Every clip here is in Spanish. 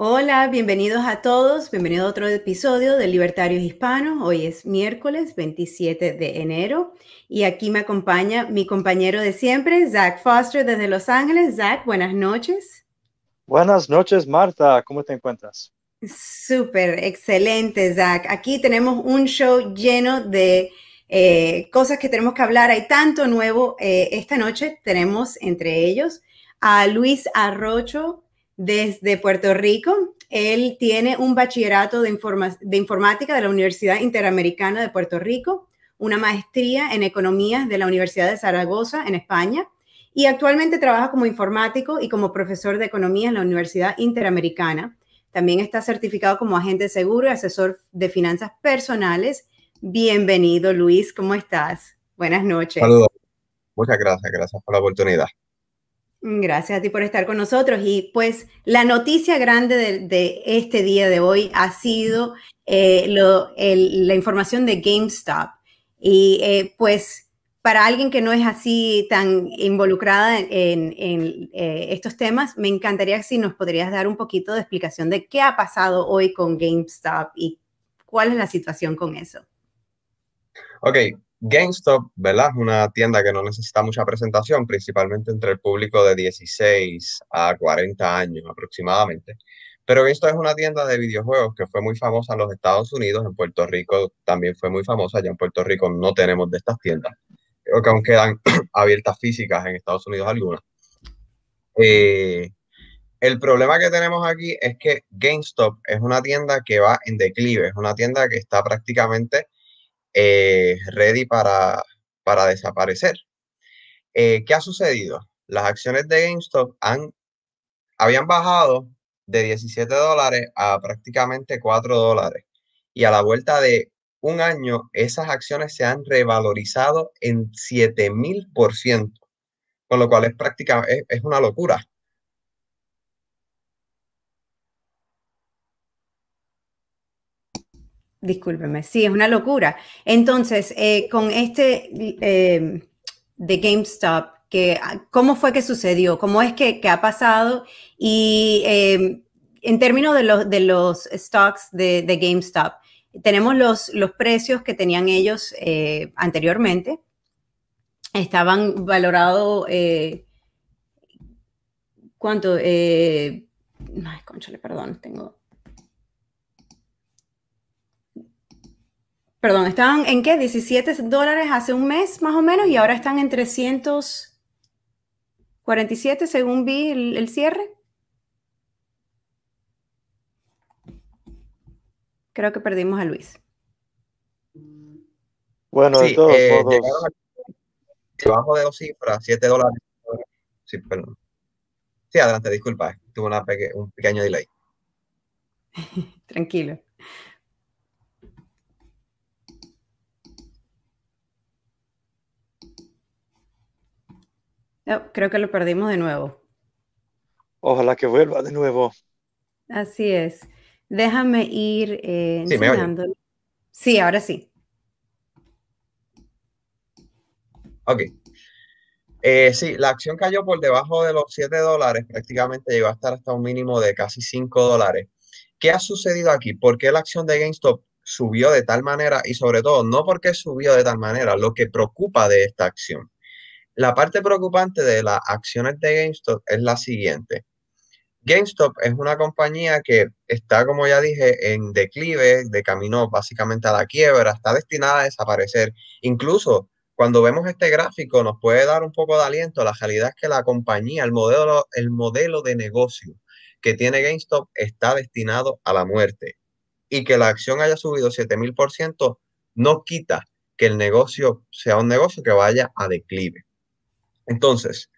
Hola, bienvenidos a todos, bienvenido a otro episodio de Libertarios Hispanos. Hoy es miércoles 27 de enero y aquí me acompaña mi compañero de siempre, Zach Foster desde Los Ángeles. Zach, buenas noches. Buenas noches, Marta. ¿Cómo te encuentras? Súper, excelente, Zach. Aquí tenemos un show lleno de eh, cosas que tenemos que hablar. Hay tanto nuevo. Eh, esta noche tenemos entre ellos a Luis Arrocho desde Puerto Rico. Él tiene un bachillerato de, informática de la Universidad Interamericana de Puerto Rico, una maestría en economía de la Universidad de Zaragoza en España y actualmente trabaja como informático y como profesor de economía en la Universidad Interamericana. También está certificado como agente seguro y asesor de finanzas personales. Bienvenido, Luis. ¿Cómo estás? Buenas noches. Saludos. Muchas gracias. Gracias por la oportunidad. Gracias a ti por estar con nosotros. Y pues la noticia grande de, este día de hoy ha sido eh, la información de GameStop. Y eh, pues para alguien que no es así tan involucrada en, eh, estos temas, me encantaría si nos podrías dar un poquito de explicación de qué ha pasado hoy con GameStop y cuál es la situación con eso. Ok, GameStop, ¿verdad? Es una tienda que no necesita mucha presentación, principalmente entre el público de 16 a 40 años aproximadamente. Pero GameStop es una tienda de videojuegos que fue muy famosa en los Estados Unidos, en Puerto Rico también fue muy famosa, ya en Puerto Rico no tenemos de estas tiendas, creo aún quedan abiertas físicas en Estados Unidos algunas. Eh, el problema que tenemos aquí es que GameStop es una tienda que va en declive, es una tienda que está prácticamente eh, ready para, para desaparecer. Eh, ¿Qué ha sucedido? Las acciones de GameStop han, habían bajado de 17 dólares a prácticamente 4 dólares. Y a la vuelta de un año, esas acciones se han revalorizado en 7000%, con lo cual es prácticamente, es una locura. Discúlpeme, sí, es una locura. Entonces, eh, con este eh, de GameStop, que, ¿cómo fue que sucedió? ¿Cómo es que, ha pasado? Y em, en términos de los, de los stocks de, GameStop, tenemos los, los, precios que tenían ellos eh, anteriormente. Estaban valorados, ¿cuánto? ay, conchale, perdón, tengo Perdón, estaban en qué? 17 dólares hace un mes más o menos y ahora están en 347 según vi el, cierre. Creo que perdimos a Luis. Bueno, de todos eh, modos. Debajo de dos cifras, 7 dólares. Sí, perdón. Sí, adelante, disculpa. Tuve una un pequeño delay. Tranquilo. Creo que lo perdimos de nuevo. Ojalá que vuelva de nuevo. Así es. Déjame ir eh, enseñándole. Sí, ahora sí. Ok. Eh, sí, la acción cayó por debajo de los 7 dólares, prácticamente llegó a estar hasta un mínimo de casi 5 dólares. ¿Qué ha sucedido aquí? ¿Por qué la acción de GameStop subió de tal manera? Y sobre todo, no porque subió de tal manera, lo que preocupa de esta acción la parte preocupante de las acciones de GameStop es la siguiente. GameStop es una compañía que está, como ya dije, en declive, de camino básicamente a la quiebra, está destinada a desaparecer. Incluso cuando vemos este gráfico nos puede dar un poco de aliento. La realidad es que la compañía, el modelo, el modelo de negocio que tiene GameStop está destinado a la muerte. Y que la acción haya subido 7000% no quita que el negocio sea un negocio que vaya a declive. Entonces,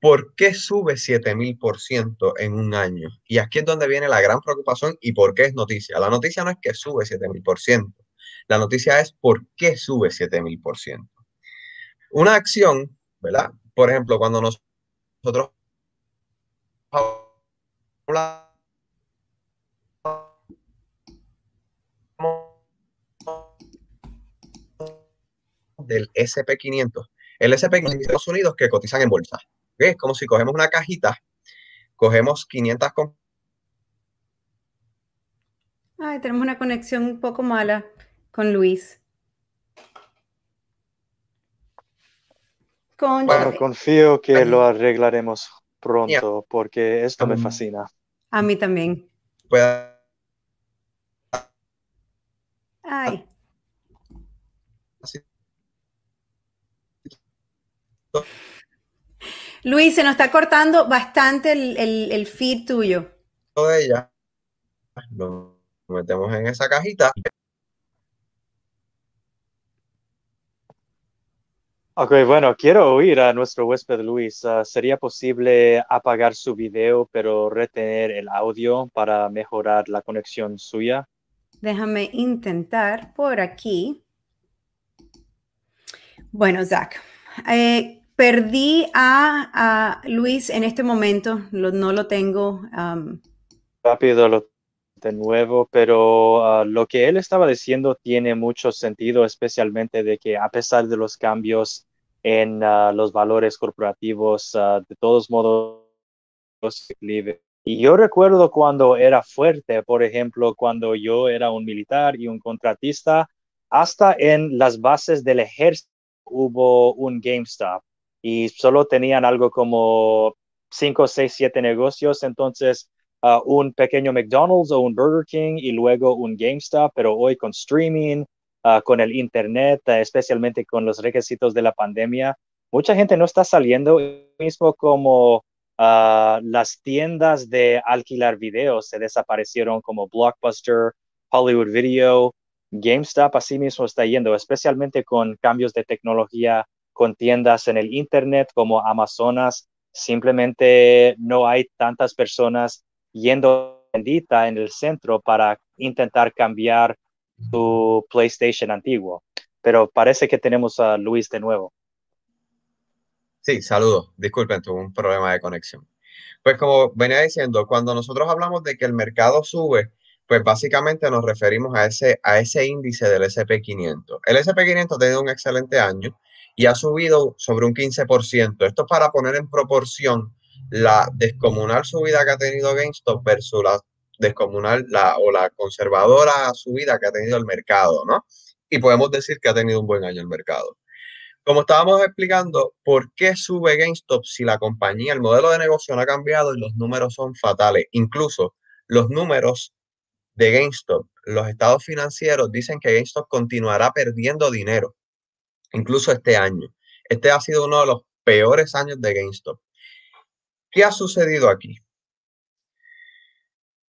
¿por qué sube 7000% en un año? Y aquí es donde viene la gran preocupación y por qué es noticia. La noticia no es que sube 7000%. La noticia es por qué sube 7000%. Una acción, ¿verdad? Por ejemplo, cuando nosotros del SP500, el SP en Estados Unidos que cotizan en bolsa. Es como si cogemos una cajita, cogemos 500 Ay, tenemos una conexión un poco mala con Luis. Bueno, confío que lo arreglaremos pronto porque esto me fascina. A mí también. Luis, se nos está cortando bastante el, el, feed tuyo. ella. Lo metemos en esa cajita. Ok, bueno, quiero oír a nuestro huésped Luis. Ah, ¿Sería posible apagar su video pero retener el audio para mejorar la conexión suya? Déjame intentar por aquí. Bueno, Zach, eh, perdí a, Luis en este momento, no lo tengo. Rápido lo de nuevo, pero ah, lo que él estaba diciendo tiene mucho sentido, especialmente de que a pesar de los cambios en ah, los valores corporativos, ah, de todos modos, y yo recuerdo cuando era fuerte, por ejemplo, cuando yo era un militar y un contratista, hasta en las bases del ejército hubo un GameStop y solo tenían algo como 5, 6, 7 negocios, entonces un pequeño McDonald's o un Burger King y luego un GameStop, pero hoy con streaming, uh, con el Internet, uh, especialmente con los requisitos de la pandemia, mucha gente no está saliendo. Mismo como las tiendas de alquilar videos se desaparecieron como Blockbuster, Hollywood Video, GameStop así mismo está yendo, especialmente con cambios de tecnología, con tiendas en el Internet como Amazonas, simplemente no hay tantas personas yendo bendita en el centro para intentar cambiar su PlayStation antiguo. Pero parece que tenemos a Luis de nuevo. Sí, saludos. Disculpen, tuve un problema de conexión. Pues como venía diciendo, cuando nosotros hablamos de que el mercado sube, pues básicamente nos referimos a ese, a ese índice del SP500. El SP500 ha tenido un excelente año y ha subido sobre un 15%. Esto es para poner en proporción la descomunal subida que ha tenido GameStop versus la descomunal la, o la conservadora subida que ha tenido el mercado, ¿no? Y podemos decir que ha tenido un buen año el mercado. Como estábamos explicando, ¿por qué sube GameStop si la compañía, el modelo de negocio no ha cambiado y los números son fatales? Incluso los números de GameStop, los estados financieros dicen que GameStop continuará perdiendo dinero, incluso este año. Este ha sido uno de los peores años de GameStop. ¿Qué ha sucedido aquí?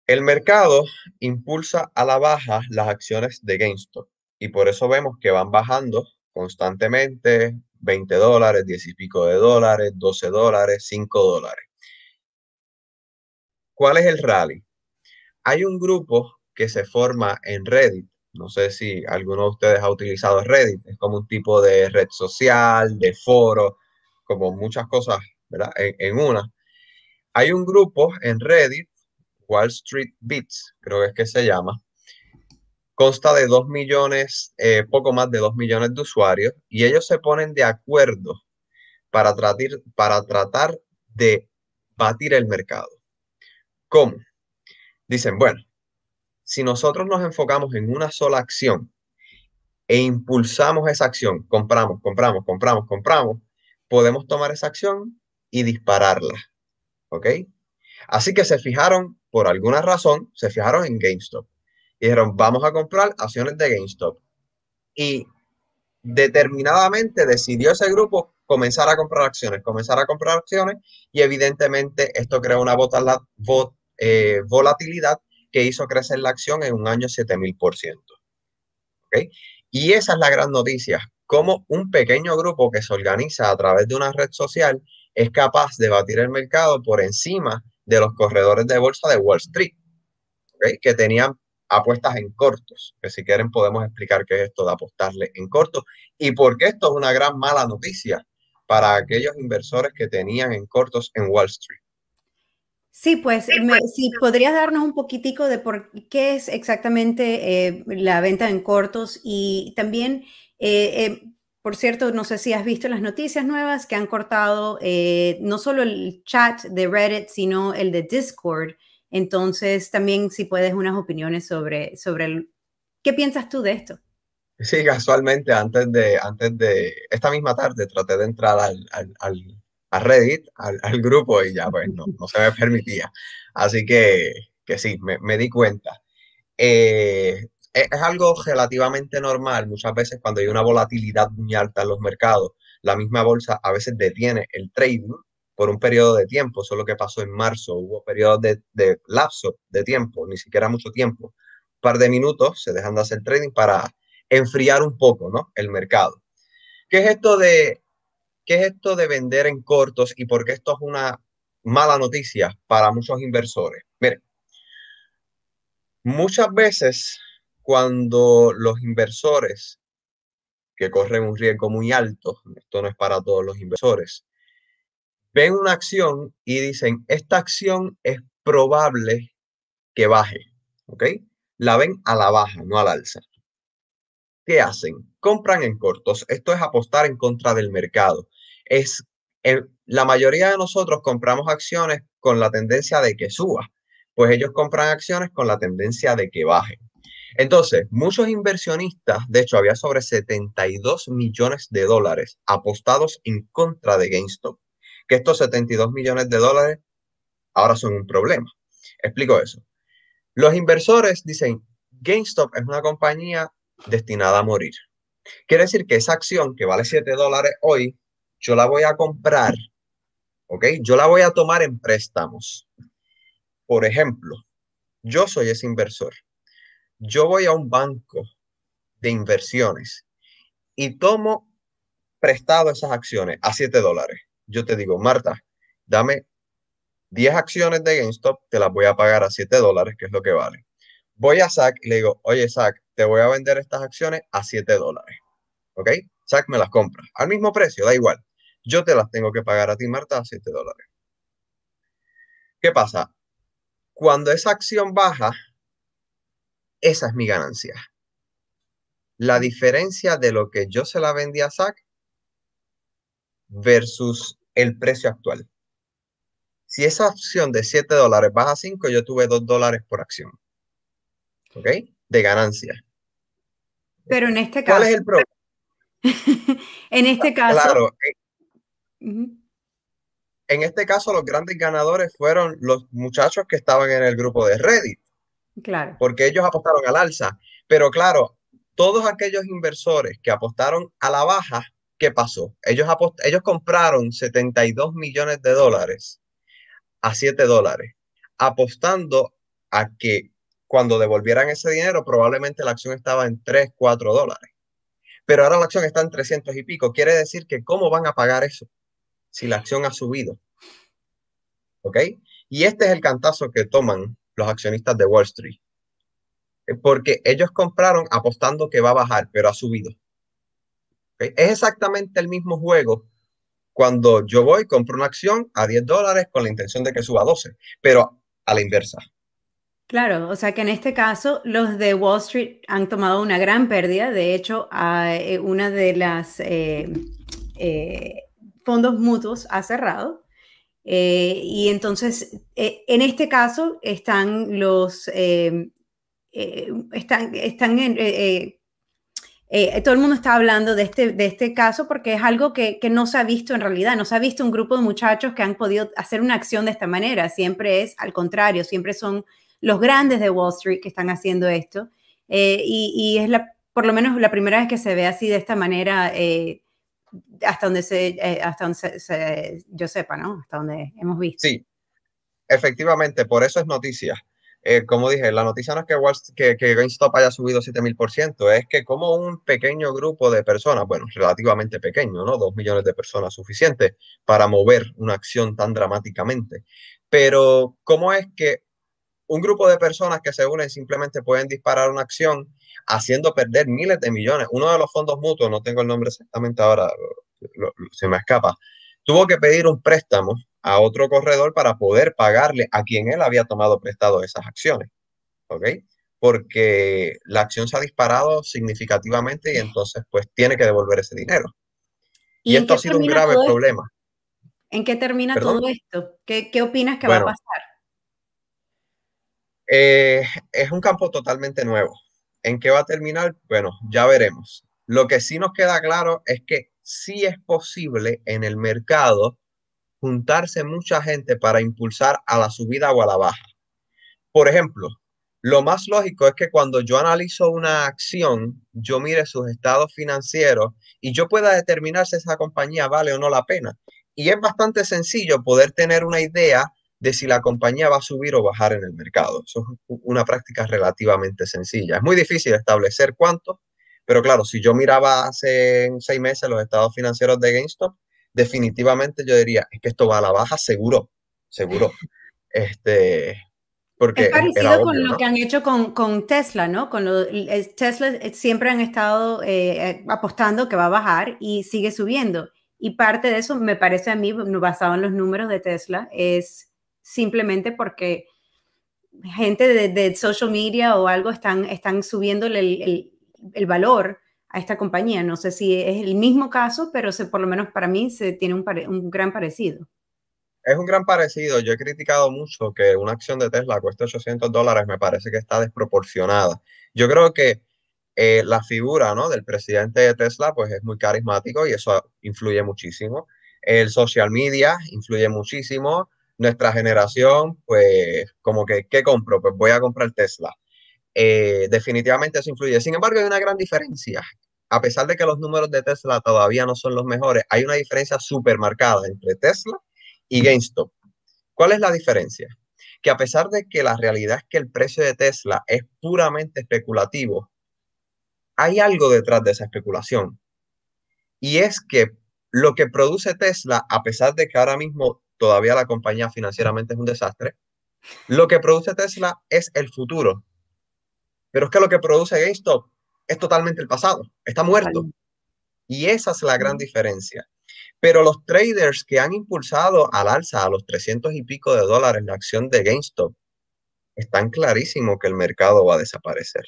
El mercado impulsa a la baja las acciones de GameStop y por eso vemos que van bajando constantemente 20 dólares, 10 y pico de dólares, 12 dólares, 5 dólares. ¿Cuál es el rally? Hay un grupo que se forma en Reddit. No sé si alguno de ustedes ha utilizado Reddit. Es como un tipo de red social, de foro, como muchas cosas ¿verdad? en una hay un grupo en Reddit, Wall Street Beats, creo que es que se llama, consta de dos millones, eh, poco más de dos millones de usuarios, y ellos se ponen de acuerdo para, para tratar de batir el mercado. ¿Cómo? Dicen, bueno, si nosotros nos enfocamos en una sola acción e impulsamos esa acción, compramos, compramos, compramos, compramos, podemos tomar esa acción y dispararla. ¿Ok? Así que se fijaron, por alguna razón, se fijaron en GameStop. Y dijeron, vamos a comprar acciones de GameStop. Y determinadamente decidió ese grupo comenzar a comprar acciones, comenzar a comprar acciones y evidentemente esto creó una eh, volatilidad que hizo crecer la acción en un año 7000%. ¿Okay? Y esa es la gran noticia, como un pequeño grupo que se organiza a través de una red social es capaz de batir el mercado por encima de los corredores de bolsa de Wall Street, que tenían apuestas en cortos, que si quieren podemos explicar qué es esto de apostarle en corto y por qué esto es una gran mala noticia para aquellos inversores que tenían en cortos en Wall Street. Sí, pues, si podrías darnos un poquitico de por qué es exactamente eh, la venta en cortos y también eh, eh, por cierto, no sé si has visto las noticias nuevas que han cortado eh, no solo el chat de Reddit, sino el de Discord Entonces, también si puedes unas opiniones sobre, sobre el, ¿qué piensas tú de esto? Sí, casualmente antes de, antes de esta misma tarde traté de entrar al, al, a Reddit, al, grupo y ya pues no, no, se me permitía. Así que, que sí, me, me di cuenta. Eh, es, algo relativamente normal muchas veces cuando hay una volatilidad muy alta en los mercados. La misma bolsa a veces detiene el trading por un periodo de tiempo. Eso es lo que pasó en marzo. Hubo periodos de, de lapso de tiempo, ni siquiera mucho tiempo. Par de minutos se dejan de hacer trading para enfriar un poco ¿no? el mercado. ¿Qué es esto de qué es esto de vender en cortos y por qué esto es una mala noticia para muchos inversores? Miren, muchas veces cuando los inversores que corren un riesgo muy alto, esto no es para todos los inversores, ven una acción y dicen, esta acción es probable que baje, ¿ok? La ven a la baja, no al alza. ¿Qué hacen? Compran en cortos. Esto es apostar en contra del mercado. Es, la mayoría de nosotros compramos acciones con la tendencia de que suba, pues ellos compran acciones con la tendencia de que baje. Entonces, muchos inversionistas, de hecho, había sobre 72 millones de dólares apostados en contra de GameStop que estos 72 millones de dólares ahora son un problema. Explico eso. Los inversores dicen, GameStop es una compañía destinada a morir. Quiere decir que esa acción que vale 7 dólares hoy, yo la voy a comprar, ¿ok? Yo la voy a tomar en préstamos. Por ejemplo, yo soy ese inversor. Yo voy a un banco de inversiones y tomo prestado esas acciones a 7 dólares yo te digo, Marta, dame 10 acciones de GameStop, te las voy a pagar a 7 dólares, que es lo que vale. Voy a Zach y le digo, oye, Zach, te voy a vender estas acciones a 7 dólares. ¿Ok? Zach me las compra al mismo precio, da igual. Yo te las tengo que pagar a ti, Marta, a 7 dólares. ¿Qué pasa? Cuando esa acción baja, esa es mi ganancia. La diferencia de lo que yo se la vendí a Zach versus el precio actual. Si esa acción de 7 dólares baja a 5, yo tuve 2 dólares por acción. ¿Ok? De ganancia. Pero en este caso. ¿Cuál es el problema? en este caso. Claro. En, en este caso, los grandes ganadores fueron los muchachos que estaban en el grupo de Reddit. Claro. Porque ellos apostaron al alza. Pero claro, todos aquellos inversores que apostaron a la baja ¿qué pasó? Ellos, ellos compraron 72 millones de dólares a 7 dólares, apostando a que cuando devolvieran ese dinero, probablemente la acción estaba en 3, 4 dólares. Pero ahora la acción está en 300 y pico. Quiere decir que ¿cómo van a pagar eso si la acción ha subido? ¿Ok? Y este es el cantazo que toman los accionistas de Wall Street. Porque ellos compraron apostando que va a bajar, pero ha subido. Es exactamente el mismo juego cuando yo voy, compro una acción a 10 dólares con la intención de que suba a 12, pero a la inversa. Claro, o sea que en este caso los de Wall Street han tomado una gran pérdida. De hecho, eh, una de las eh, eh, fondos mutuos ha cerrado. y entonces, en este caso, están los, están, están en, eh, todo el mundo está hablando de este, de este caso porque es algo que, que, no se ha visto en realidad, no se ha visto un grupo de muchachos que han podido hacer una acción de esta manera, siempre es al contrario, siempre son los grandes de Wall Street que están haciendo esto eh, y, y, es la, por lo menos la primera vez que se ve así de esta manera eh, hasta donde, se, hasta donde yo sepa, ¿no? Hasta donde hemos visto. Sí, efectivamente, por eso es noticia. Eh, como dije, la noticia no es que, que, que GameStop haya subido 7000%, es que como un pequeño grupo de personas, bueno, relativamente pequeño, ¿no? Dos millones de personas suficiente para mover una acción tan dramáticamente. Pero, ¿cómo es que un grupo de personas que se unen simplemente pueden disparar una acción haciendo perder miles de millones? Uno de los fondos mutuos, no tengo el nombre exactamente ahora, se me escapa, tuvo que pedir un préstamo a otro corredor para poder pagarle a quien él había tomado prestado esas acciones. ¿Ok? Porque la acción se ha disparado significativamente y entonces pues tiene que devolver ese dinero. Y, esto ha sido un grave problema. ¿En qué termina todo esto? ¿Qué, opinas que va a pasar? Eh, es un campo totalmente nuevo. ¿En qué va a terminar? Bueno, ya veremos. Lo que sí nos queda claro es que sí es posible en el mercado juntarse mucha gente para impulsar a la subida o a la baja. Por ejemplo, lo más lógico es que cuando yo analizo una acción, yo mire sus estados financieros y yo pueda determinar si esa compañía vale o no la pena. Y es bastante sencillo poder tener una idea de si la compañía va a subir o bajar en el mercado. Eso es una práctica relativamente sencilla. Es muy difícil establecer cuánto, pero claro, si yo miraba hace seis meses los estados financieros de GameStop, definitivamente yo diría, es que esto va a la baja seguro, seguro. Este, es parecido con lo que han hecho con, Tesla, ¿no? Con lo, Tesla siempre han estado eh, apostando que va a bajar y sigue subiendo. Y parte de eso, me parece a mí, basado en los números de Tesla, es simplemente porque gente de, social media o algo están, están subiendo el, valor a esta compañía. No sé si es el mismo caso, pero se, por lo menos para mí se tiene un, un gran parecido es un gran parecido. Yo he criticado mucho que una acción de Tesla cueste 800 dólares, me parece que está desproporcionada. Yo creo que eh, la figura ¿no? del presidente de Tesla pues es muy carismático y eso influye muchísimo. El social media influye muchísimo. Nuestra generación, pues como que, ¿qué compro? Pues voy a comprar Tesla. Eh, definitivamente eso influye. Sin embargo, hay una gran diferencia. A pesar de que los números de Tesla todavía no son los mejores, hay una diferencia súper marcada entre Tesla y GameStop. ¿Cuál es la diferencia? Que a pesar de que la realidad es que el precio de Tesla es puramente especulativo, hay algo detrás de esa especulación. Y es que lo que produce Tesla, a pesar de que ahora mismo todavía la compañía financieramente es un desastre, lo que produce Tesla es el futuro. Pero es que lo que produce GameStop es totalmente el pasado, está muerto. Y esa es la gran diferencia. Pero los traders que han impulsado al alza a los 300 y pico de dólares la acción de GameStop, están clarísimo que el mercado va a desaparecer.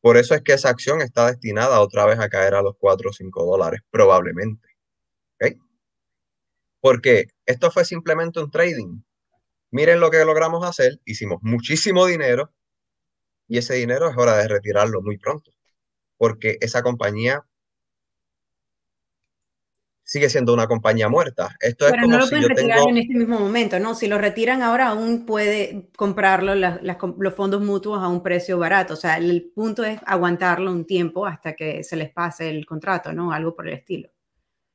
Por eso es que esa acción está destinada otra vez a caer a los 4 o 5 dólares, probablemente. Porque esto fue simplemente un trading. Miren lo que logramos hacer. Hicimos muchísimo dinero y ese dinero es hora de retirarlo muy pronto. Porque esa compañía sigue siendo una compañía muerta. Esto Pero no lo pueden retirar en este mismo momento, ¿no? Si lo retiran ahora, aún puede comprarlo los fondos mutuos a un precio barato. O sea, el punto es aguantarlo un tiempo hasta que se les pase el contrato, ¿no? Algo por el estilo.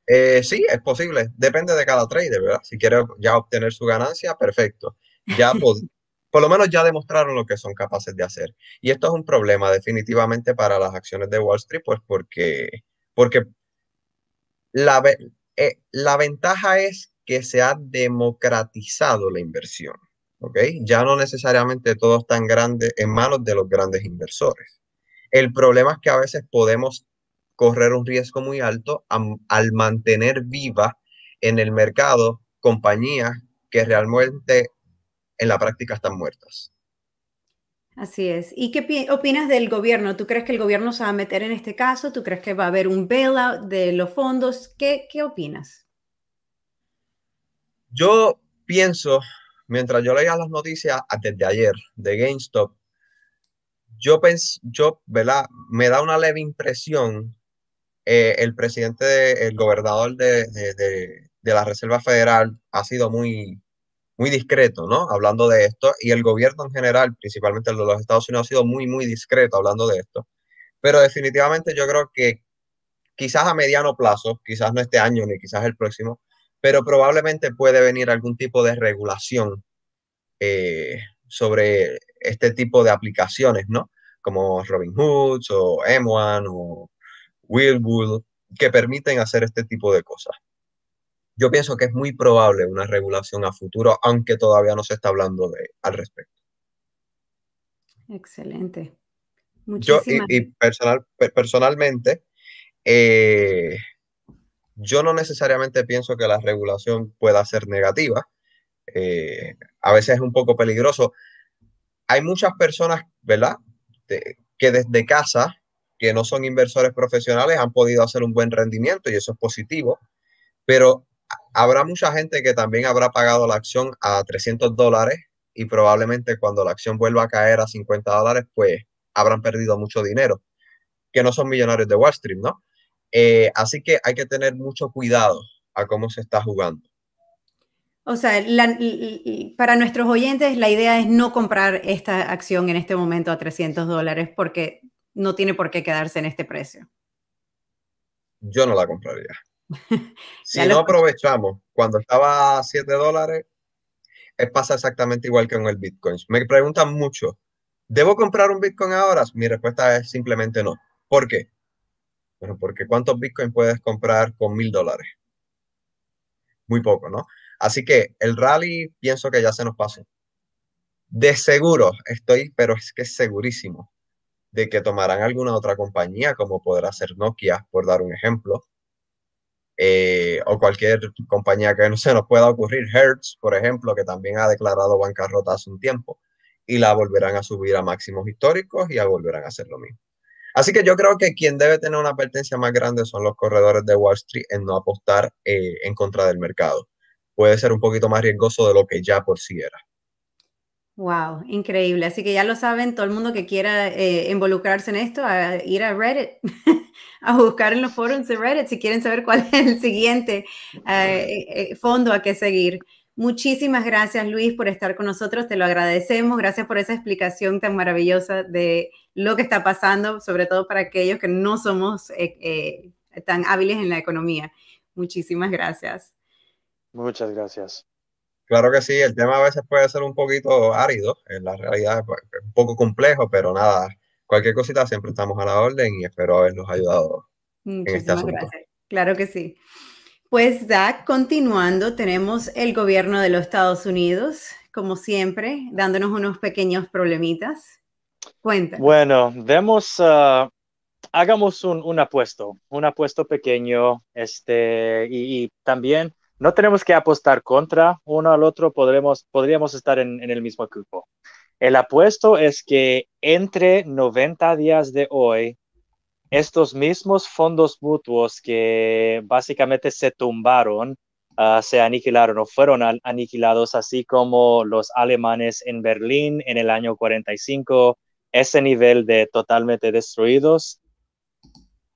Eh, sí, es posible. Depende de cada trader, ¿verdad? Si quiere ya obtener su ganancia, perfecto. Ya, pues, por lo menos ya demostraron lo que son capaces de hacer. Y esto es un problema definitivamente para las acciones de Wall Street, pues porque, porque la, eh, la ventaja es que se ha democratizado la inversión. ¿ok? Ya no necesariamente todo es tan grande en manos de los grandes inversores. El problema es que a veces podemos correr un riesgo muy alto al mantener viva en el mercado compañías que realmente en la práctica están muertas. Así es. ¿Y qué opinas del gobierno? ¿Tú crees que el gobierno se va a meter en este caso? ¿Tú crees que va a haber un bailout de los fondos? ¿Qué, qué opinas? Yo pienso, mientras yo leía las noticias desde ayer de GameStop, yo, pens, yo ¿verdad? me da una leve impresión eh, el presidente, el gobernador de, de, de, la Reserva Federal ha sido muy, muy discreto, ¿no? Hablando de esto, y el gobierno en general, principalmente el de los Estados Unidos, ha sido muy, muy discreto hablando de esto. Pero definitivamente yo creo que quizás a mediano plazo, quizás no este año ni quizás el próximo, pero probablemente puede venir algún tipo de regulación eh, sobre este tipo de aplicaciones, ¿no? Como Robinhood o M1 o Willwood, que permiten hacer este tipo de cosas yo pienso que es muy probable una regulación a futuro, aunque todavía no se está hablando de, al respecto. Excelente. Yo, y, personal, personalmente, eh, yo no necesariamente pienso que la regulación pueda ser negativa. Eh, a veces es un poco peligroso. Hay muchas personas, ¿verdad? que desde casa, que no son inversores profesionales, han podido hacer un buen rendimiento y eso es positivo. Pero habrá mucha gente que también habrá pagado la acción a 300 dólares y probablemente cuando la acción vuelva a caer a 50 dólares, pues habrán perdido mucho dinero, que no son millonarios de Wall Street, ¿no? Eh, así que hay que tener mucho cuidado a cómo se está jugando. O sea, para nuestros oyentes, la idea es no comprar esta acción en este momento a 300 dólares porque no tiene por qué quedarse en este precio. Yo no la compraría. si no aprovechamos cuando estaba a 7 dólares, pasa exactamente igual que con el Bitcoin. Me preguntan mucho, ¿debo comprar un Bitcoin ahora? Mi respuesta es simplemente no. ¿Por qué? Bueno, porque ¿cuántos Bitcoin puedes comprar con mil dólares? Muy poco, ¿no? Así que el rally pienso que ya se nos pasó. De seguro estoy, pero es que es segurísimo de que tomarán alguna otra compañía, como podrá ser Nokia, por dar un ejemplo, eh, o cualquier compañía que no se nos pueda ocurrir, Hertz, por ejemplo, que también ha declarado bancarrota hace un tiempo, y la volverán a subir a máximos históricos y a volverán a hacer lo mismo. Así que yo creo que quien debe tener una advertencia más grande son los corredores de Wall Street en no apostar eh, en contra del mercado puede ser un poquito más riesgoso de lo que ya por sí era. Wow, increíble. Así que ya lo saben, todo el mundo que quiera eh, involucrarse en esto, a ir a Reddit, a buscar en los foros de Reddit si quieren saber cuál es el siguiente eh, eh, fondo a qué seguir. Muchísimas gracias, Luis, por estar con nosotros. Te lo agradecemos. Gracias por esa explicación tan maravillosa de lo que está pasando, sobre todo para aquellos que no somos tan hábiles en la economía. Muchísimas gracias. Muchas gracias. Claro que sí, el tema a veces puede ser un poquito árido, en la realidad es un poco complejo, pero nada, cualquier cosita siempre estamos a la orden y espero haberlos ayudado en este asunto. Gracias. Claro que sí. Pues Zach, continuando, tenemos el gobierno de los Estados Unidos, como siempre, dándonos unos pequeños problemitas. Cuenta. Bueno, vemos, uh, hagamos un, un, apuesto, un apuesto pequeño, este, y, y también no tenemos que apostar contra uno al otro, podremos, podríamos estar en, el mismo grupo. El apuesto es que entre 90 días de hoy, estos mismos fondos mutuos que básicamente se tumbaron, ah, se aniquilaron o fueron aniquilados, así como los alemanes en Berlín en el año 45, ese nivel de totalmente destruidos.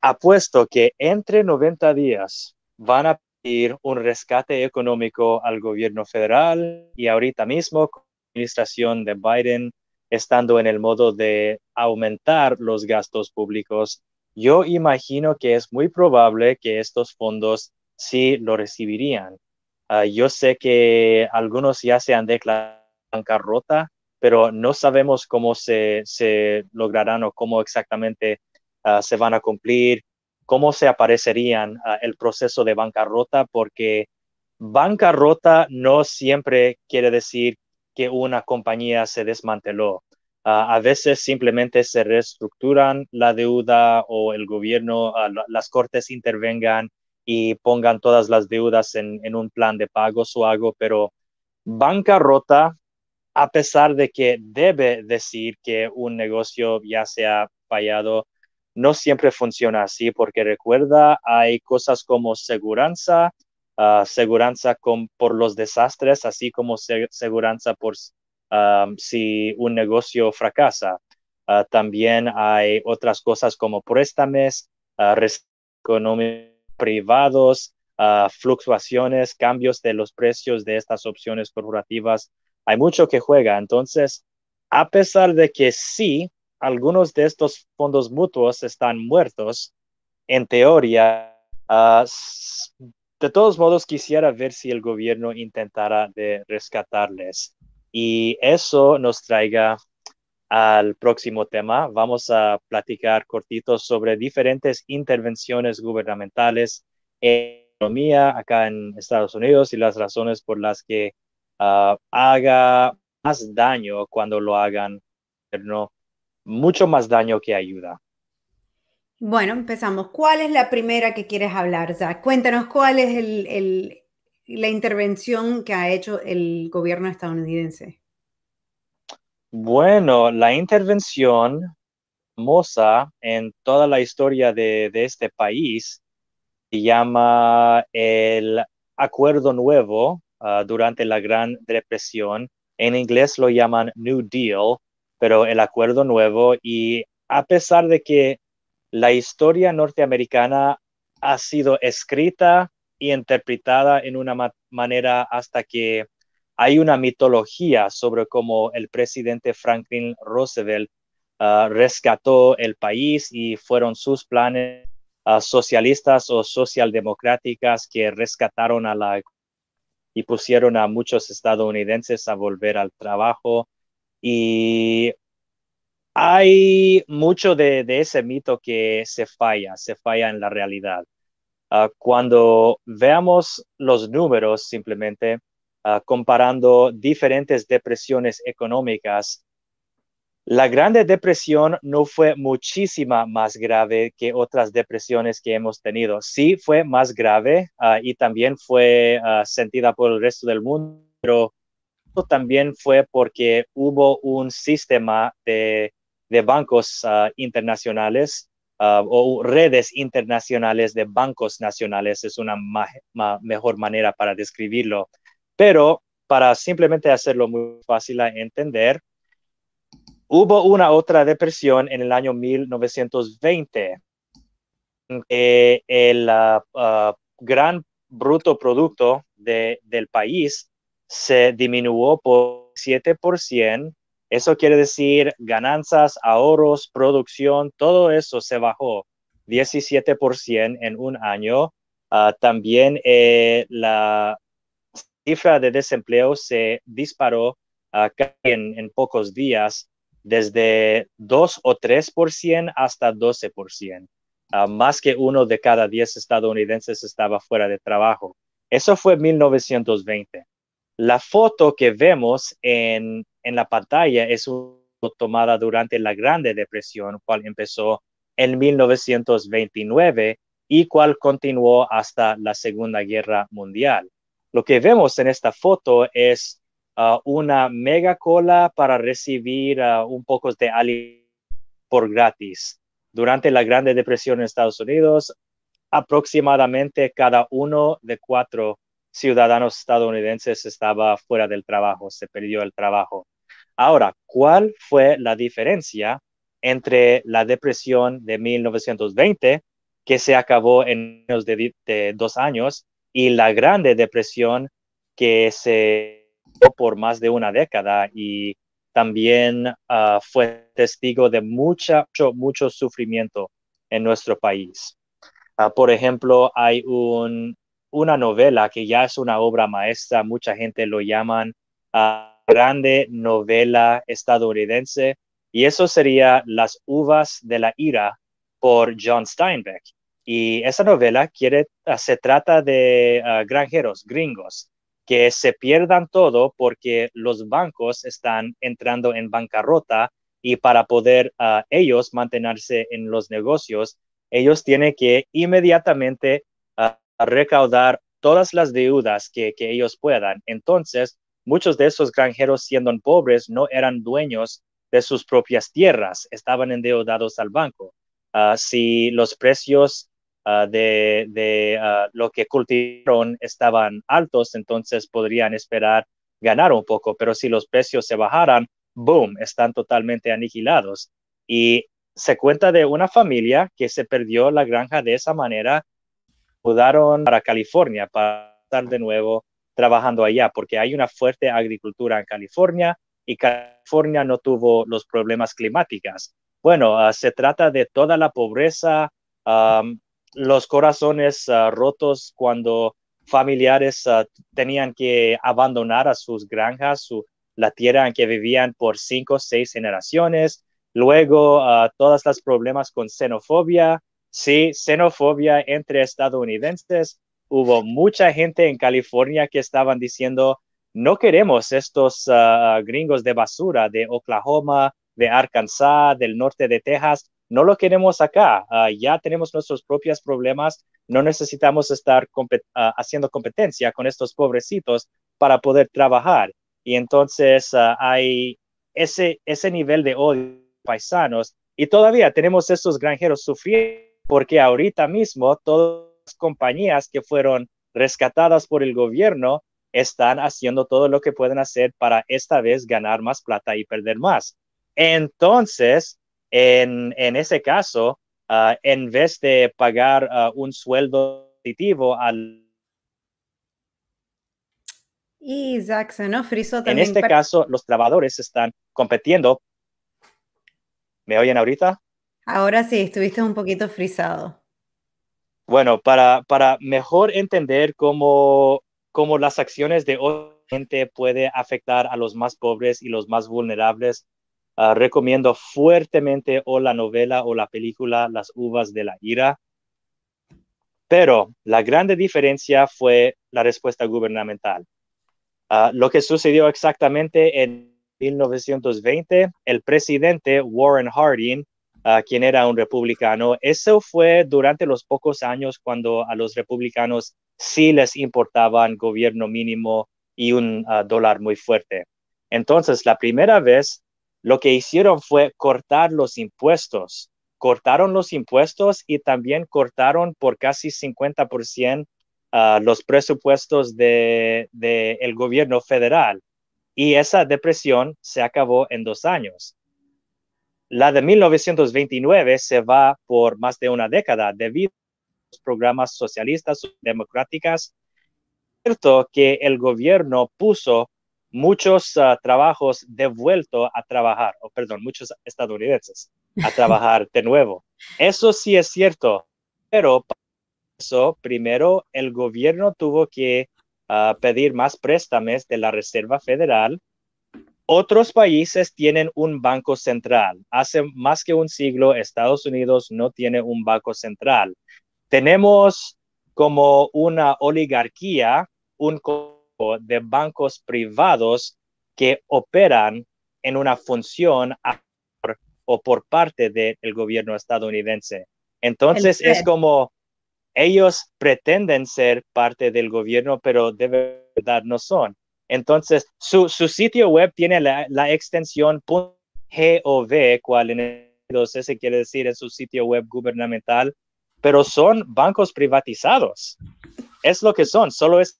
Apuesto que entre 90 días van a un rescate económico al gobierno federal y ahorita mismo con la administración de Biden estando en el modo de aumentar los gastos públicos, yo imagino que es muy probable que estos fondos sí lo recibirían. Ah, yo sé que algunos ya se han declarado bancarrota, pero no sabemos cómo se, se lograrán o cómo exactamente ah, se van a cumplir cómo se aparecerían ah, el proceso de bancarrota, porque bancarrota no siempre quiere decir que una compañía se desmanteló. Ah, a veces simplemente se reestructuran la deuda o el gobierno, ah, las cortes intervengan y pongan todas las deudas en, en un plan de pagos o algo, pero bancarrota, a pesar de que debe decir que un negocio ya se ha fallado, no siempre funciona así porque recuerda, hay cosas como seguranza, uh, seguranza por los desastres, así como seguranza por si un negocio fracasa. Ah, también hay otras cosas como préstamos, uh, económicos privados, fluctuaciones, cambios de los precios de estas opciones corporativas. Hay mucho que juega. Entonces, a pesar de que sí, algunos de estos fondos mutuos están muertos, en teoría, ah, de todos modos quisiera ver si el gobierno intentara de rescatarles. Y eso nos traiga al próximo tema. Vamos a platicar cortitos sobre diferentes intervenciones gubernamentales en economía acá en Estados Unidos y las razones por las que ah, haga más daño cuando lo hagan no mucho más daño que ayuda. Bueno, empezamos. ¿Cuál es la primera que quieres hablar, Zach? Cuéntanos cuál es el, la intervención que ha hecho el gobierno estadounidense. Bueno, la intervención famosa en toda la historia de, este país se llama el Acuerdo Nuevo ah, durante la Gran Depresión En inglés lo llaman New Deal, pero el acuerdo nuevo y a pesar de que la historia norteamericana ha sido escrita y interpretada en una manera hasta que hay una mitología sobre cómo el presidente Franklin Roosevelt ah, rescató el país y fueron sus planes ah, socialistas o socialdemocráticas que rescataron a la y pusieron a muchos estadounidenses a volver al trabajo y hay mucho de, ese mito que se falla, se falla en la realidad. Ah, cuando veamos los números simplemente ah, comparando diferentes depresiones económicas, la Grande Depresión no fue muchísima más grave que otras depresiones que hemos tenido. Sí fue más grave ah, y también fue sentida por el resto del mundo, pero también fue porque hubo un sistema de de bancos ah, internacionales ah, o redes internacionales de bancos nacionales es una mejor manera para describirlo. Pero para simplemente hacerlo muy fácil a entender, hubo una otra depresión en el año 1920. el ah, gran bruto producto del país se disminuyó por 7% eso quiere decir ganancias, ahorros, producción, todo eso se bajó 17% en un año. Ah, también eh, la cifra de desempleo se disparó uh, en, pocos días, desde 2 o 3% hasta 12%. Ah, más que uno de cada 10 estadounidenses estaba fuera de trabajo. Eso fue 1920. La foto que vemos en en la pantalla es tomada durante la Grande Depresión, cual empezó en 1929 y cual continuó hasta la Segunda Guerra Mundial. Lo que vemos en esta foto es uh, una mega cola para recibir uh, un poco de alimento por gratis. Durante la Grande Depresión en Estados Unidos, aproximadamente cada uno de cuatro ciudadanos estadounidenses estaba fuera del trabajo, se perdió el trabajo. Ahora, ¿cuál fue la diferencia entre la depresión de 1920, que se acabó en menos de, dos años, y la grande depresión que se por más de una década y también ah, fue testigo de mucha, mucho, mucho sufrimiento en nuestro país. Ah, por ejemplo, hay un, una novela que ya es una obra maestra, mucha gente lo llaman uh, grande novela estadounidense, y eso sería Las uvas de la ira por John Steinbeck. Y esa novela quiere, ah, se trata de granjeros gringos que se pierdan todo porque los bancos están entrando en bancarrota y para poder ellos mantenerse en los negocios, ellos tienen que inmediatamente recaudar todas las deudas que, ellos puedan. Entonces, muchos de esos granjeros, siendo pobres, no eran dueños de sus propias tierras, estaban endeudados al banco. Ah, si los precios ah, de, ah, lo que cultivaron estaban altos, entonces podrían esperar ganar un poco, pero si los precios se bajaran, boom, están totalmente aniquilados. Y se cuenta de una familia que se perdió la granja de esa manera mudaron para California para estar de nuevo trabajando allá, porque hay una fuerte agricultura en California y California no tuvo los problemas climáticos. Bueno, ah, se trata de toda la pobreza, los corazones ah, rotos cuando familiares ah, tenían que abandonar a sus granjas, su, la tierra en que vivían por cinco o seis generaciones. Luego, todos los problemas con xenofobia, Sí, xenofobia entre estadounidenses. Hubo mucha gente en California que estaban diciendo, no queremos estos ah, gringos de basura de Oklahoma, de Arkansas, del norte de Texas, no lo queremos acá. Ah, ya tenemos nuestros propios problemas, no necesitamos estar ah, haciendo competencia con estos pobrecitos para poder trabajar. Y entonces hay ese, ese nivel de odio paisanos y todavía tenemos estos granjeros sufriendo porque ahorita mismo todas las compañías que fueron rescatadas por el gobierno están haciendo todo lo que pueden hacer para esta vez ganar más plata y perder más. Entonces, en, ese caso, ah, en vez de pagar ah, un sueldo positivo al... Y no frizó también. En este caso, los trabajadores están compitiendo. ¿Me oyen ahorita? Ahora sí, estuviste un poquito frisado. Bueno, para, para mejor entender cómo, cómo las acciones de otra gente puede afectar a los más pobres y los más vulnerables, ah, recomiendo fuertemente o la novela o la película Las uvas de la ira. Pero la grande diferencia fue la respuesta gubernamental. Ah, lo que sucedió exactamente en 1920, el presidente Warren Harding quien era un republicano. Eso fue durante los pocos años cuando a los republicanos sí les importaban gobierno mínimo y un ah, dólar muy fuerte. Entonces, la primera vez lo que hicieron fue cortar los impuestos. Cortaron los impuestos y también cortaron por casi 50% uh, los presupuestos del de, el gobierno federal. Y esa depresión se acabó en dos años. La de 1929 se va por más de una década debido a los programas socialistas democráticas. Cierto que el gobierno puso muchos ah, trabajos de vuelto a trabajar, o perdón, muchos estadounidenses a trabajar de nuevo. Eso sí es cierto, pero para eso primero el gobierno tuvo que ah, pedir más préstamos de la Reserva Federal otros países tienen un banco central. Hace más que un siglo Estados Unidos no tiene un banco central. Tenemos como una oligarquía, un grupo de bancos privados que operan en una función o por parte del gobierno estadounidense. Entonces es como ellos pretenden ser parte del gobierno, pero de verdad no son. Entonces, su, sitio web tiene la, extensión .gov, cual en el se quiere decir en su sitio web gubernamental, pero son bancos privatizados. Es lo que son, solo es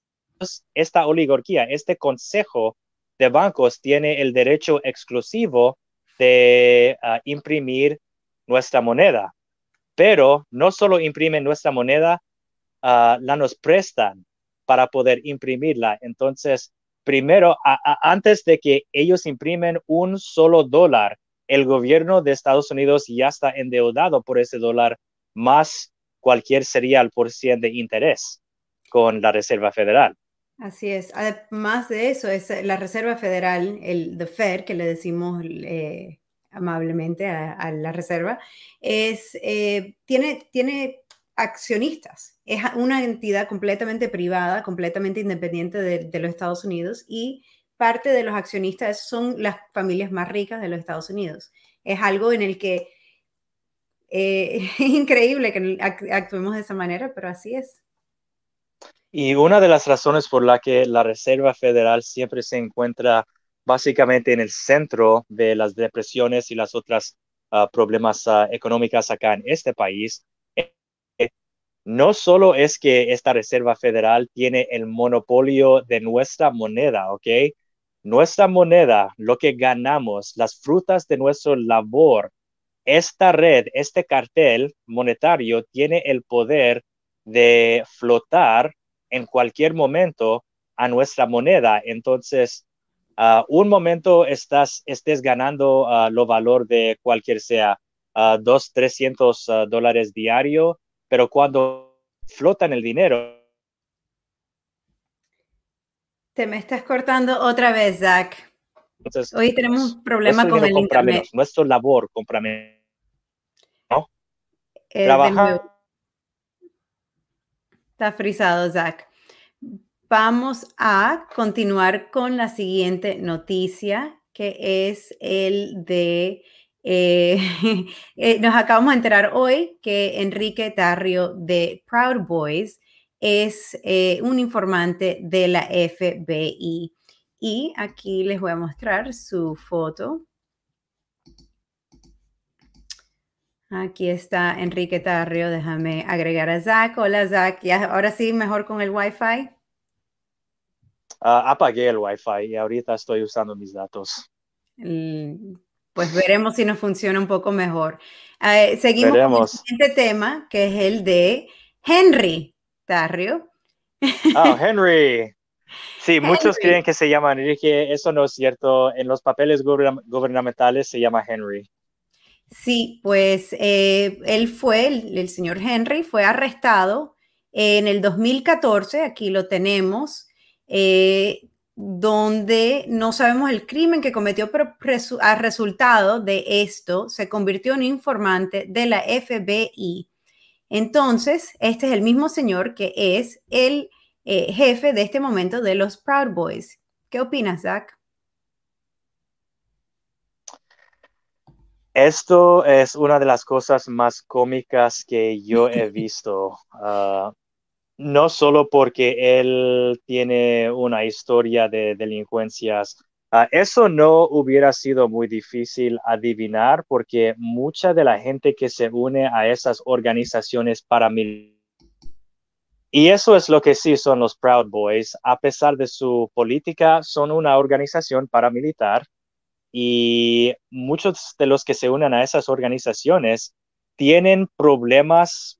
esta oligarquía, este consejo de bancos tiene el derecho exclusivo de ah, imprimir nuestra moneda, pero no solo imprimen nuestra moneda, ah, la nos prestan para poder imprimirla. Entonces, primero, antes de que ellos imprimen un solo dólar, el gobierno de Estados Unidos ya está endeudado por ese dólar más cualquier sería el por de interés con la Reserva Federal. Así es. Además de eso, es la Reserva Federal, el the Fed, que le decimos eh, amablemente a, la Reserva, es, eh, tiene, tiene accionistas. Es una entidad completamente privada, completamente independiente de, los Estados Unidos y parte de los accionistas son las familias más ricas de los Estados Unidos. Es algo en el que eh, es increíble que actuemos de esa manera, pero así es. Y una de las razones por la que la Reserva Federal siempre se encuentra básicamente en el centro de las depresiones y las otras ah, problemas uh, económicas acá en este país no solo es que esta Reserva Federal tiene el monopolio de nuestra moneda, ¿ok? Nuestra moneda, lo que ganamos, las frutas de nuestra labor, esta red, este cartel monetario tiene el poder de flotar en cualquier momento a nuestra moneda. Entonces, un momento estás, estés ganando uh, lo valor de cualquier sea, uh, dos, trescientos dólares diario, pero cuando flotan el dinero. Te me estás cortando otra vez, Zach. Hoy tenemos un problema con el internet. Nuestra labor compra menos. ¿No? Eh. Está frisado, Zach. Vamos a continuar con la siguiente noticia, que es el de eh, eh, nos acabamos de enterar hoy que Enrique Tarrio de Proud Boys es eh, un informante de la FBI. Y aquí les voy a mostrar su foto. Aquí está Enrique Tarrio. Déjame agregar a Zach. Hola, Zach. ¿Ya, ahora sí, mejor con el Wi-Fi. Ah, apagué el Wi-Fi y ahorita estoy usando mis datos. Pues veremos si nos funciona un poco mejor. Eh, seguimos con el siguiente tema, que es el de Henry Tarrio. Ah, Henry. Sí, muchos creen que se llama Enrique. Eso no es cierto. En los papeles gubernamentales se llama Henry. Sí, pues eh, él fue, el, señor Henry, fue arrestado en el 2014, aquí lo tenemos, eh, donde no sabemos el crimen que cometió, pero a resultado de esto se convirtió en informante de la FBI. Entonces, este es el mismo señor que es el eh, jefe de este momento de los Proud Boys. ¿Qué opinas, Zach? Esto es una de las cosas más cómicas que yo he visto. Ah, no solo porque él tiene una historia de delincuencias. Ah, eso no hubiera sido muy difícil adivinar porque mucha de la gente que se une a esas organizaciones paramilitares y eso es lo que sí son los Proud Boys. A pesar de su política, son una organización paramilitar y muchos de los que se unen a esas organizaciones tienen problemas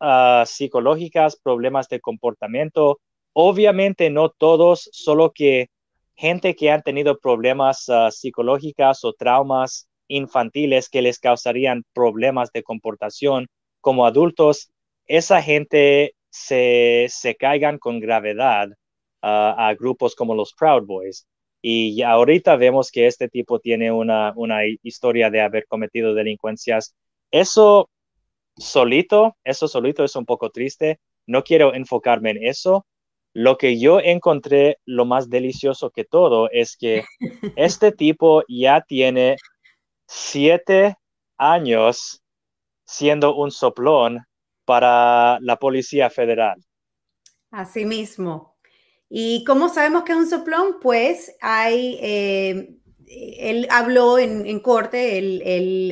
uh, psicológicas, problemas de comportamiento. Obviamente no todos, solo que gente que han tenido problemas uh, psicológicos o traumas infantiles que les causarían problemas de comportación como adultos, esa gente se, se caigan con gravedad uh, a grupos como los Proud Boys. Y ahorita vemos que este tipo tiene una, una historia de haber cometido delincuencias. Eso solito, eso solito es un poco triste. No quiero enfocarme en eso. Lo que yo encontré lo más delicioso que todo es que este tipo ya tiene siete años siendo un soplón para la Policía Federal. Así mismo. ¿Y cómo sabemos que es un soplón? Pues hay, eh, él habló en, corte, el,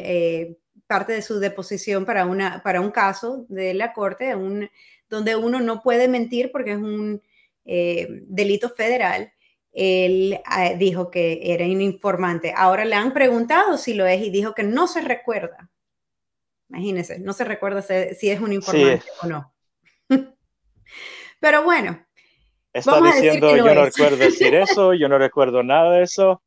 eh, parte de su deposición para, una, para un caso de la corte, un, donde uno no puede mentir porque es un eh, delito federal. Él dijo que era un informante. Ahora le han preguntado si lo es y dijo que no se recuerda. Imagínense, no se recuerda si es un informante o no. Pero bueno. Está diciendo, yo no recuerdo decir eso, yo no recuerdo nada de eso.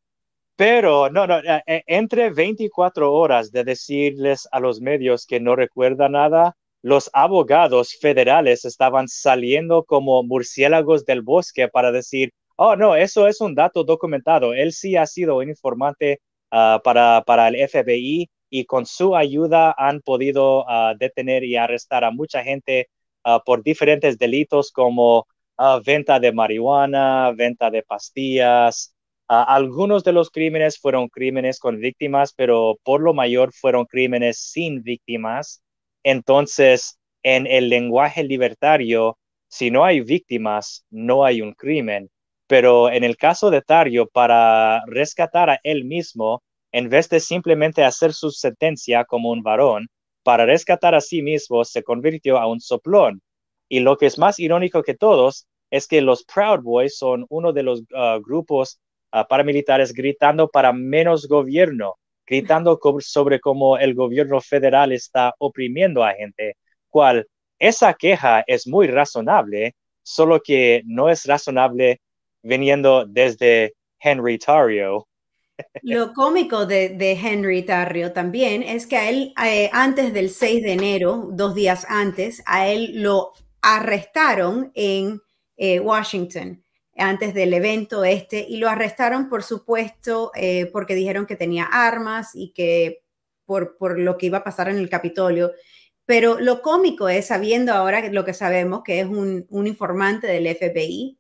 Pero no, no, eh, eh, entre 24 horas de decirles a los medios que no recuerda nada, los abogados federales estaban saliendo como murciélagos del bosque para decir, oh, no, eso es un dato documentado. Él sí ha sido un informante ah, para, para el FBI y con su ayuda han podido ah, detener y arrestar a mucha gente ah, por diferentes delitos como venta de marihuana, venta de pastillas. Algunos de los crímenes fueron crímenes con víctimas, pero por lo mayor fueron crímenes sin víctimas. Entonces, en el lenguaje libertario, si no hay víctimas, no hay un crimen. Pero en el caso de Tario, para rescatar a él mismo, en vez de simplemente hacer su sentencia como un varón, para rescatar a sí mismo se convirtió a un soplón. Y lo que es más irónico que todos es que los Proud Boys son uno de los uh, grupos uh, paramilitares gritando para menos gobierno, gritando sobre cómo el gobierno federal está oprimiendo a gente, cual esa queja es muy razonable, solo que no es razonable viniendo desde Henry Tario, lo cómico de, Henry Tarrio también es que a él, eh, antes del 6 de enero, dos días antes, a él lo arrestaron en eh, Washington antes del evento este y lo arrestaron por supuesto eh, porque dijeron que tenía armas y que por, por, lo que iba a pasar en el Capitolio. Pero lo cómico es, sabiendo ahora lo que sabemos, que es un, un informante del FBI,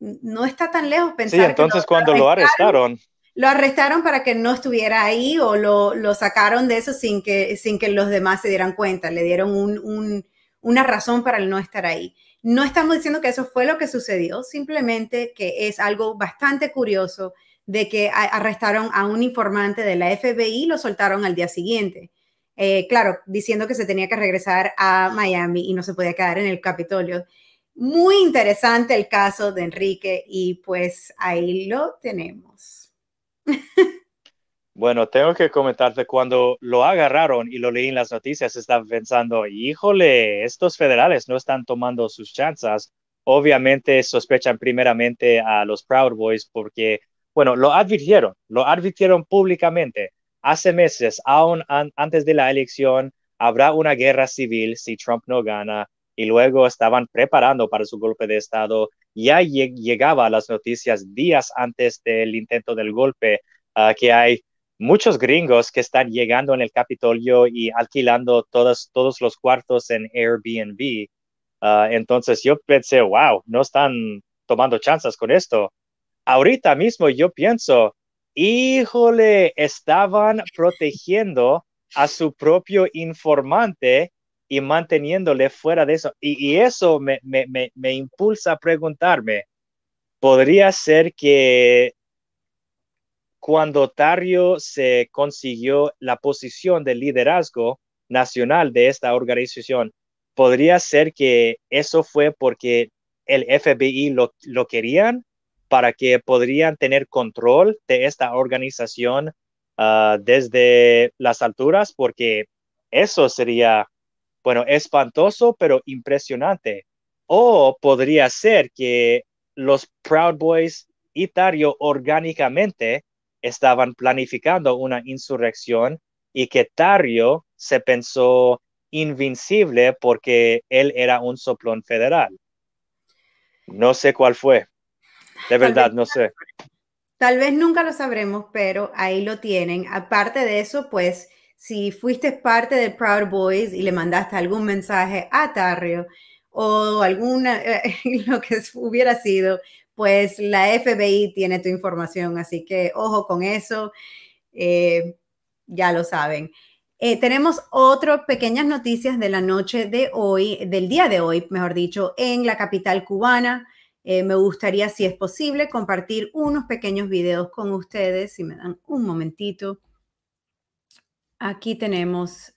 no está tan lejos pensar. Sí, entonces cuando lo arrestaron lo arrestaron para que no estuviera ahí o lo, lo, sacaron de eso sin que, sin que los demás se dieran cuenta, le dieron un, una razón para el no estar ahí. No estamos diciendo que eso fue lo que sucedió, simplemente que es algo bastante curioso de que arrestaron a un informante de la FBI y lo soltaron al día siguiente. Eh, claro, diciendo que se tenía que regresar a Miami y no se podía quedar en el Capitolio. muy interesante el caso de Enrique y pues ahí lo tenemos. Bueno, tengo que comentarte, cuando lo agarraron y lo leí en las noticias, estaba pensando, híjole, estos federales no están tomando sus chances. Obviamente sospechan primeramente a los Proud Boys porque, bueno, lo advirtieron, lo advirtieron públicamente. Hace meses, aún antes de la elección, habrá una guerra civil si Trump no gana y luego estaban preparando para su golpe de Estado. Ya llegaba a las noticias días antes del intento del golpe uh, que hay muchos gringos que están llegando en el Capitolio y alquilando todos, todos los cuartos en Airbnb. Ah, entonces yo pensé, wow, no están tomando chances con esto. Ahorita mismo yo pienso, híjole, estaban protegiendo a su propio informante y manteniéndole fuera de eso. Y, y eso me, me, me, me impulsa a preguntarme, ¿podría ser que cuando Tario se consiguió la posición de liderazgo nacional de esta organización, podría ser que eso fue porque el FBI lo, lo querían para que podrían tener control de esta organización uh, desde las alturas, porque eso sería, bueno, espantoso, pero impresionante. O podría ser que los Proud Boys y Tario orgánicamente estaban planificando una insurrección y que Tario se pensó invincible porque él era un soplón federal. No sé cuál fue. De verdad, no sé. Tal vez nunca lo sabremos, pero ahí lo tienen. Aparte de eso, pues, si fuiste parte de Proud Boys y le mandaste algún mensaje a Tario o alguna, lo que hubiera sido, pues la FBI tiene tu información, así que ojo con eso, eh, ya lo saben. Eh, tenemos otras pequeñas noticias de la noche de hoy, del día de hoy, mejor dicho, en la capital cubana. Eh, me gustaría, si es posible, compartir unos pequeños videos con ustedes, si me dan un momentito. Aquí tenemos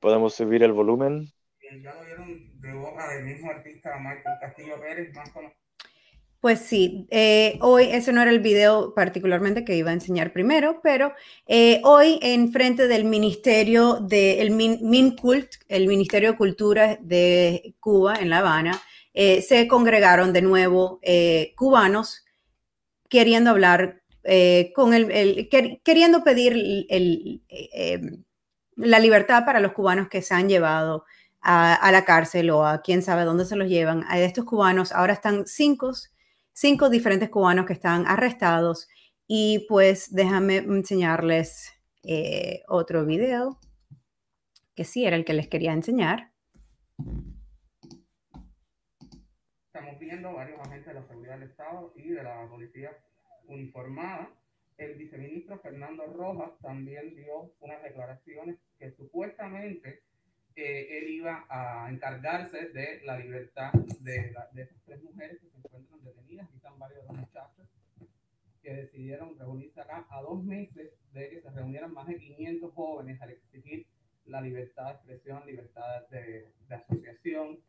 ¿Podemos subir el volumen? Pues sí, eh, hoy ese no era el video particularmente que iba a enseñar primero, pero eh, hoy en frente del Ministerio de el MINCULT, el Ministerio de Cultura de Cuba en La Habana, eh, se congregaron de nuevo cubanos queriendo hablar con el, queriendo pedir el, la libertad para los cubanos que se han llevado a, la cárcel o a quién sabe dónde se los llevan. A estos cubanos ahora están cinco, cinco diferentes cubanos que están arrestados y pues déjame enseñarles eh, otro video que sí era el que les quería enseñar. Estamos viendo varios agentes de la seguridad del Estado y de la policía uniformada el viceministro Fernando Rojas también dio unas declaraciones que supuestamente eh, él iba a encargarse de la libertad de, de estas tres mujeres que se encuentran detenidas. Aquí están varios de los muchachos que decidieron reunirse acá a dos meses de que se reunieran más de 500 jóvenes al exigir la libertad de expresión, libertad de, de asociación,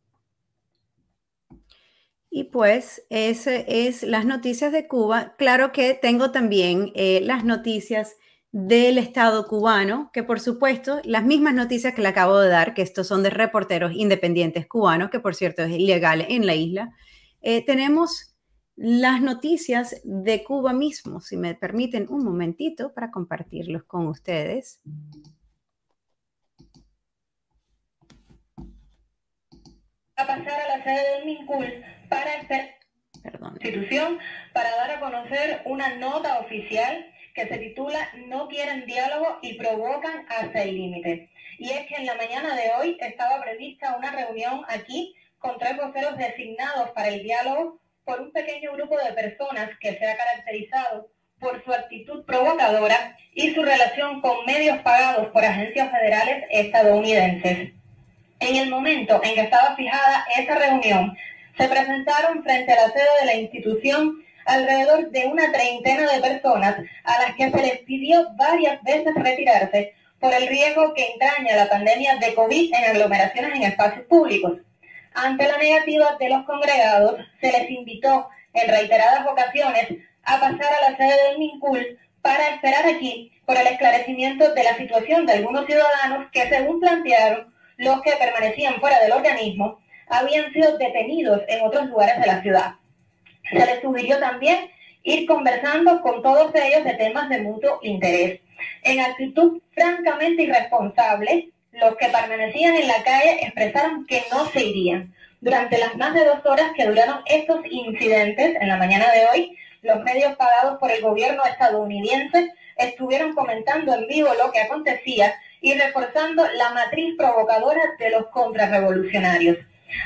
y pues ese es las noticias de Cuba. Claro que tengo también eh, las noticias del Estado cubano, que por supuesto, las mismas noticias que le acabo de dar, que estos son de reporteros independientes cubanos, que por cierto es ilegal en la isla, eh, tenemos las noticias de Cuba mismo, si me permiten un momentito para compartirlos con ustedes. A pasar a la sede del MINCUL para esta institución para dar a conocer una nota oficial que se titula No quieren diálogo y provocan hasta el límite. Y es que en la mañana de hoy estaba prevista una reunión aquí con tres voceros designados para el diálogo por un pequeño grupo de personas que se ha caracterizado por su actitud provocadora y su relación con medios pagados por agencias federales estadounidenses. En el momento en que estaba fijada esa reunión, se presentaron frente a la sede de la institución alrededor de una treintena de personas a las que se les pidió varias veces retirarse por el riesgo que entraña la pandemia de COVID en aglomeraciones en espacios públicos. Ante la negativa de los congregados, se les invitó en reiteradas ocasiones a pasar a la sede del MINCUL para esperar aquí por el esclarecimiento de la situación de algunos ciudadanos que, según plantearon los que permanecían fuera del organismo, habían sido detenidos en otros lugares de la ciudad. Se les sugirió también ir conversando con todos ellos de temas de mutuo interés. En actitud francamente irresponsable, los que permanecían en la calle expresaron que no se irían. Durante las más de dos horas que duraron estos incidentes en la mañana de hoy, los medios pagados por el gobierno estadounidense estuvieron comentando en vivo lo que acontecía y reforzando la matriz provocadora de los contrarrevolucionarios.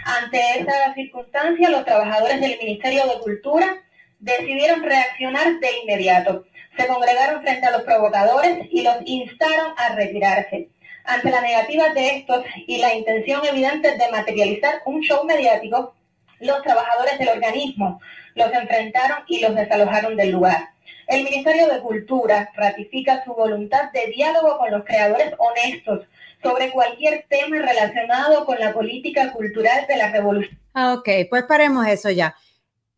Ante esa circunstancia, los trabajadores del Ministerio de Cultura decidieron reaccionar de inmediato. Se congregaron frente a los provocadores y los instaron a retirarse. Ante la negativa de estos y la intención evidente de materializar un show mediático, los trabajadores del organismo los enfrentaron y los desalojaron del lugar. El Ministerio de Cultura ratifica su voluntad de diálogo con los creadores honestos sobre cualquier tema relacionado con la política cultural de la revolución. Ah, ok, pues paremos eso ya.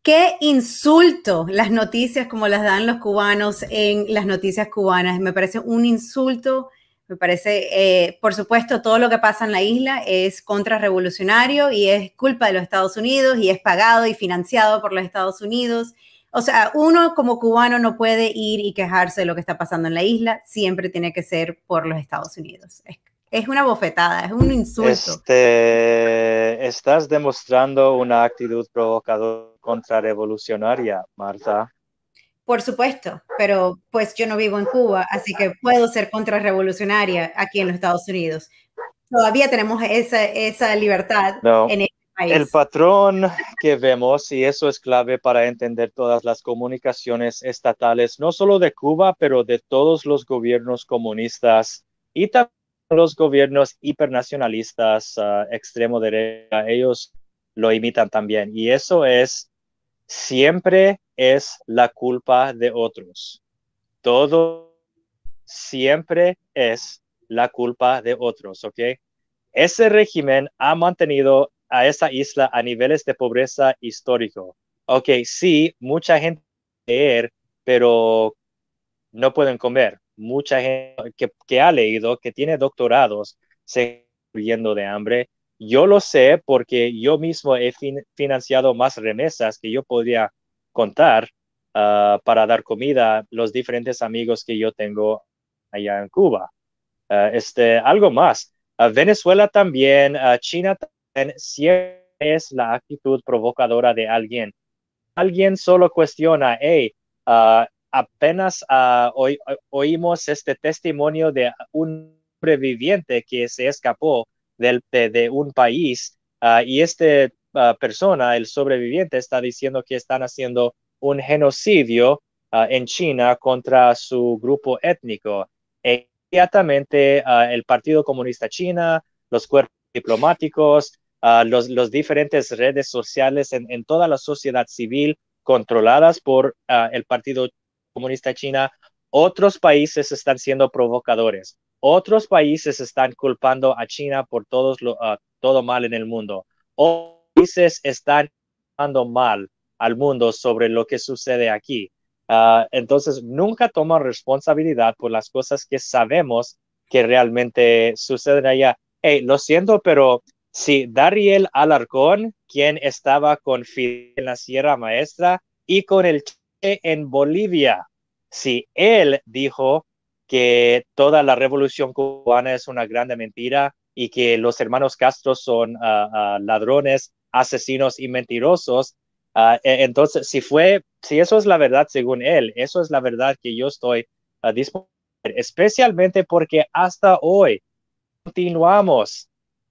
Qué insulto las noticias como las dan los cubanos en las noticias cubanas. Me parece un insulto me parece, eh, por supuesto, todo lo que pasa en la isla es contrarrevolucionario y es culpa de los Estados Unidos y es pagado y financiado por los Estados Unidos. O sea, uno como cubano no puede ir y quejarse de lo que está pasando en la isla, siempre tiene que ser por los Estados Unidos. Es, una bofetada, es un insulto. Este, estás demostrando una actitud provocadora contrarrevolucionaria, Marta. Por supuesto, pero pues yo no vivo en Cuba, así que puedo ser contrarrevolucionaria aquí en los Estados Unidos. Todavía tenemos esa, esa libertad en este país. El patrón que vemos, y eso es clave para entender todas las comunicaciones estatales, no solo de Cuba, pero de todos los gobiernos comunistas y también los gobiernos hipernacionalistas, uh, extremo derecha, ellos lo imitan también. Y eso es siempre es la culpa de otros. Todo siempre es la culpa de otros, ¿ok? Ese régimen ha mantenido a esa isla a niveles de pobreza histórico. Ok, sí, mucha gente leer, pero no pueden comer. Mucha gente que, ha leído, que tiene doctorados, se muriendo de hambre. Yo lo sé porque yo mismo he financiado más remesas que yo podría contar ah, para dar comida a los diferentes amigos que yo tengo allá en Cuba. Ah, este, algo más. Venezuela también, China siempre es la actitud provocadora de alguien. Alguien solo cuestiona, hey, ah, apenas oímos este testimonio de un sobreviviente que se escapó de, un país y este persona, el sobreviviente, está diciendo que están haciendo un genocidio ah, en China contra su grupo étnico. E inmediatamente ah, el Partido Comunista China, los cuerpos diplomáticos, uh, los, los, diferentes redes sociales en, en, toda la sociedad civil controladas por el Partido Comunista China, otros países están siendo provocadores. Otros países están culpando a China por todos lo, todo mal en el mundo países están dando mal al mundo sobre lo que sucede aquí. Ah, entonces, nunca toman responsabilidad por las cosas que sabemos que realmente suceden allá. Hey, lo siento, pero si Dariel Alarcón, quien estaba con Fidel en la Sierra Maestra y con el Che en Bolivia, si él dijo que toda la revolución cubana es una grande mentira y que los hermanos Castro son ah, ah, ladrones asesinos y mentirosos. Ah, e, entonces, si fue, si eso es la verdad según él, eso es la verdad que yo estoy disponible, especialmente porque hasta hoy continuamos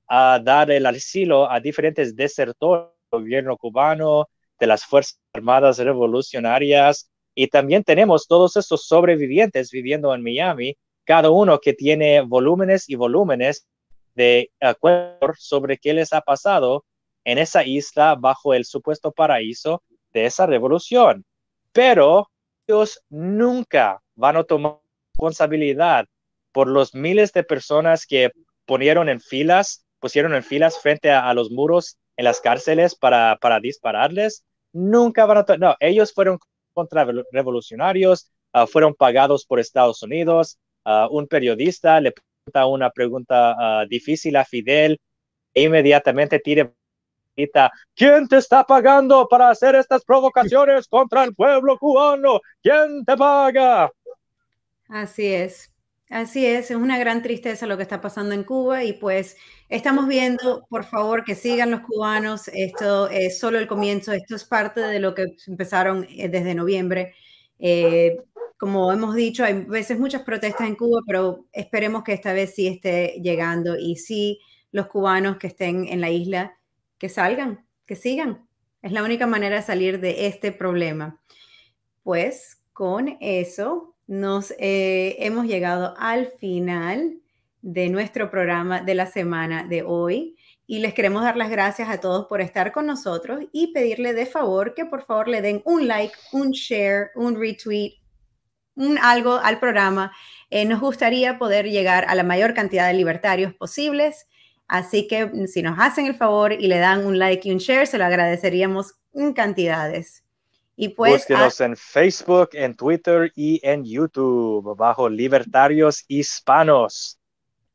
a dar el asilo a diferentes desertores del gobierno cubano, de las Fuerzas Armadas Revolucionarias, y también tenemos todos estos sobrevivientes viviendo en Miami, cada uno que tiene volúmenes y volúmenes de Ecuador sobre qué les ha pasado en esa isla bajo el supuesto paraíso de esa revolución. Pero ellos nunca van a tomar responsabilidad por los miles de personas que ponieron en filas, pusieron en filas frente a, los muros en las cárceles para, para dispararles. Nunca van a, no, ellos fueron contrarrevolucionarios, uh, fueron pagados por Estados Unidos. Uh, un periodista le pregunta una pregunta uh, difícil a Fidel e inmediatamente tira ¿Quién te está pagando para hacer estas provocaciones contra el pueblo cubano? ¿Quién te paga? Así es. Así es, es una gran tristeza lo que está pasando en Cuba y pues estamos viendo, por favor, que sigan los cubanos. Esto es solo el comienzo, esto es parte de lo que empezaron eh, desde noviembre. Eh, como hemos dicho, hay veces muchas protestas en Cuba, pero esperemos que esta vez sí esté llegando y sí los cubanos que estén en la isla que salgan, que sigan. Es la única manera de salir de este problema. Pues con eso nos eh, hemos llegado al final de nuestro programa de la semana de hoy y les queremos dar las gracias a todos por estar con nosotros y pedirle de favor que por favor le den un like, un share, un retweet, un algo al programa. Eh, nos gustaría poder llegar a la mayor cantidad de libertarios posibles. Así que mm, si nos hacen el favor y le dan un like y un share, se lo agradeceríamos en cantidades. Y pues, Búsquenos en Facebook, en Twitter y en YouTube bajo Libertarios Hispanos.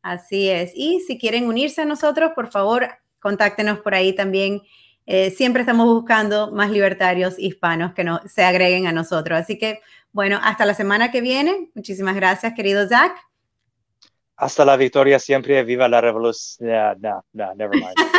Así es. Y si quieren unirse a nosotros, por favor, contáctenos por ahí también. Eh, siempre estamos buscando más libertarios hispanos que no, se agreguen a nosotros. Así que, bueno, hasta la semana que viene. Muchísimas gracias, querido Zach. Hasta la victoria siempre, viva la revolución. No, no, no, never mind.